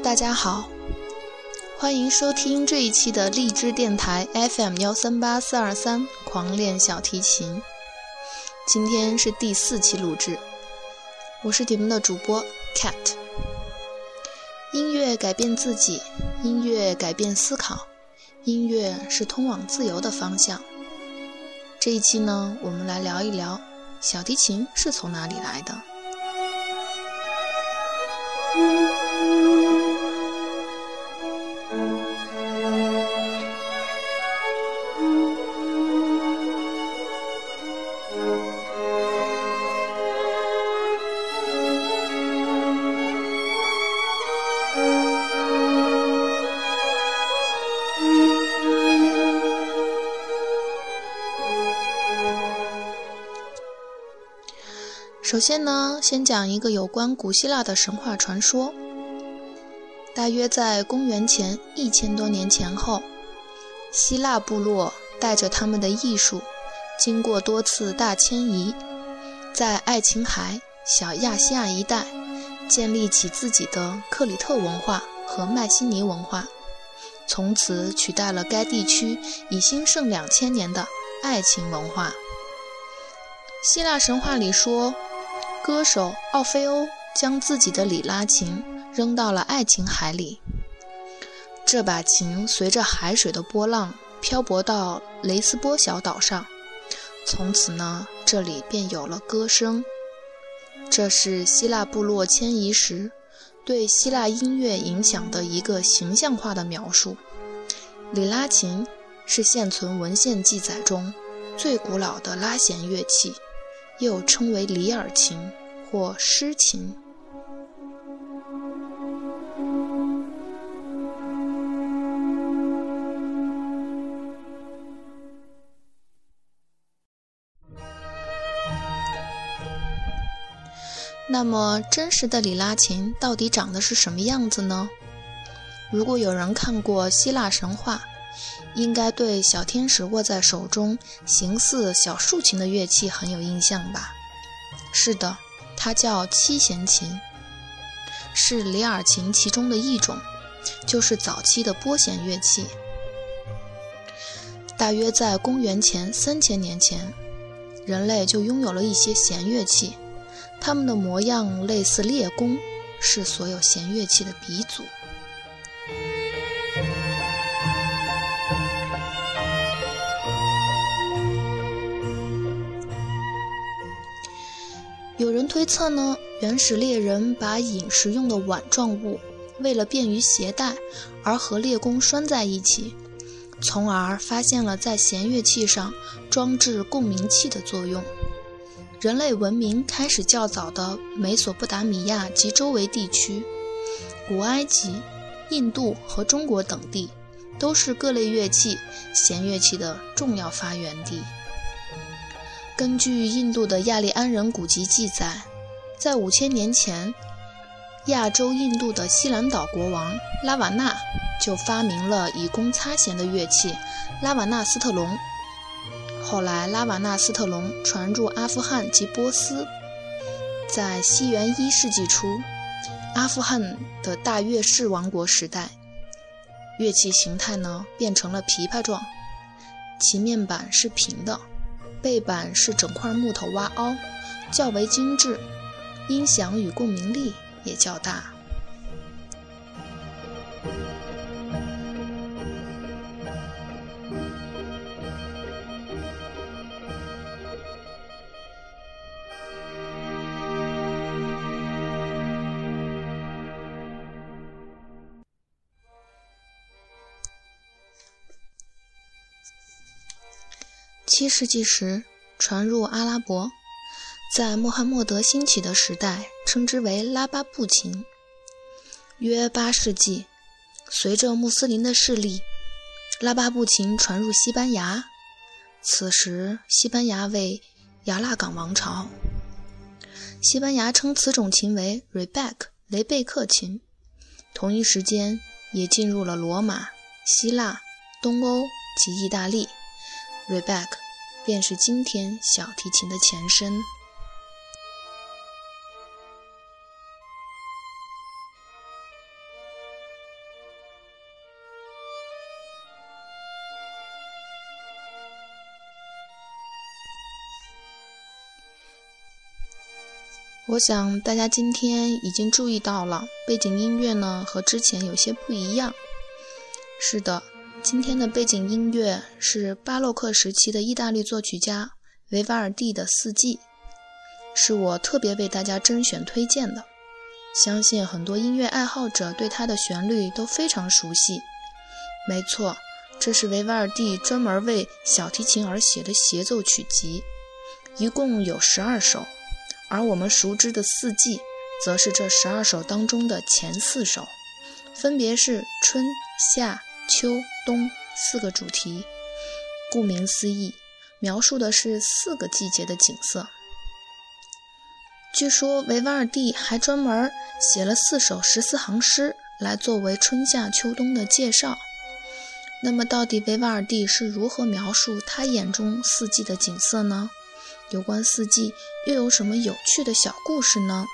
大家好，欢迎收听这一期的荔枝电台 FM 幺三八四二三狂练小提琴。今天是第四期录制，我是你们的主播 Cat。音乐改变自己，音乐改变思考，音乐是通往自由的方向。这一期呢，我们来聊一聊小提琴是从哪里来的。首先呢，先讲一个有关古希腊的神话传说。大约在公元前一千多年前后，希腊部落带着他们的艺术，经过多次大迁移，在爱琴海、小亚细亚一带建立起自己的克里特文化和迈锡尼文化，从此取代了该地区已兴盛两千年的爱琴文化。希腊神话里说。歌手奥菲欧将自己的里拉琴扔到了爱琴海里，这把琴随着海水的波浪漂泊到雷斯波小岛上，从此呢，这里便有了歌声。这是希腊部落迁移时对希腊音乐影响的一个形象化的描述。里拉琴是现存文献记载中最古老的拉弦乐器。又称为里尔琴或诗琴。那么，真实的里拉琴到底长得是什么样子呢？如果有人看过希腊神话，应该对小天使握在手中、形似小竖琴的乐器很有印象吧？是的，它叫七弦琴，是里尔琴其中的一种，就是早期的拨弦乐器。大约在公元前三千年前，人类就拥有了一些弦乐器，它们的模样类似猎弓，是所有弦乐器的鼻祖。有人推测呢，原始猎人把饮食用的碗状物，为了便于携带而和猎弓拴在一起，从而发现了在弦乐器上装置共鸣器的作用。人类文明开始较早的美索不达米亚及周围地区，古埃及、印度和中国等地，都是各类乐器弦乐器的重要发源地。根据印度的亚利安人古籍记载，在五千年前，亚洲印度的西兰岛国王拉瓦纳就发明了以弓擦弦的乐器拉瓦纳斯特隆。后来，拉瓦纳斯特隆传入阿富汗及波斯。在西元一世纪初，阿富汗的大乐士王国时代，乐器形态呢变成了琵琶状，其面板是平的。背板是整块木头挖凹，较为精致，音响与共鸣力也较大。七世纪时传入阿拉伯，在穆罕默德兴起的时代，称之为拉巴布琴。约八世纪，随着穆斯林的势力，拉巴布琴传入西班牙。此时，西班牙为亚拉冈王朝，西班牙称此种琴为 Rebec 雷贝克琴。同一时间，也进入了罗马、希腊、东欧及意大利。Rebec。便是今天小提琴的前身。我想大家今天已经注意到了背景音乐呢和之前有些不一样。是的今天的背景音乐是巴洛克时期的意大利作曲家维瓦尔第的《四季》，是我特别为大家甄选推荐的。相信很多音乐爱好者对它的旋律都非常熟悉。没错，这是维瓦尔第专门为小提琴而写的协奏曲集，一共有十二首。而我们熟知的四季，则是这十二首当中的前四首，分别是春夏秋冬四个主题。顾名思义，描述的是四个季节的景色。据说维瓦尔第还专门写了四首十四行诗来作为春夏秋冬的介绍。那么，到底维瓦尔第是如何描述他眼中四季的景色呢？有关四季又有什么有趣的小故事呢？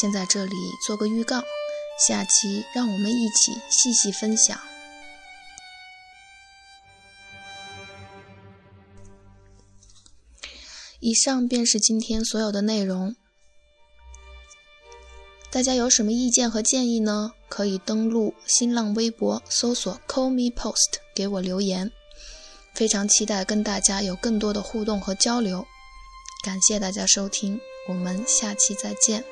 先在这里做个预告，下期让我们一起细细分享。以上便是今天所有的内容。大家有什么意见和建议呢？可以登录新浪微博搜索 “call me post” 给我留言。非常期待跟大家有更多的互动和交流，感谢大家收听，我们下期再见。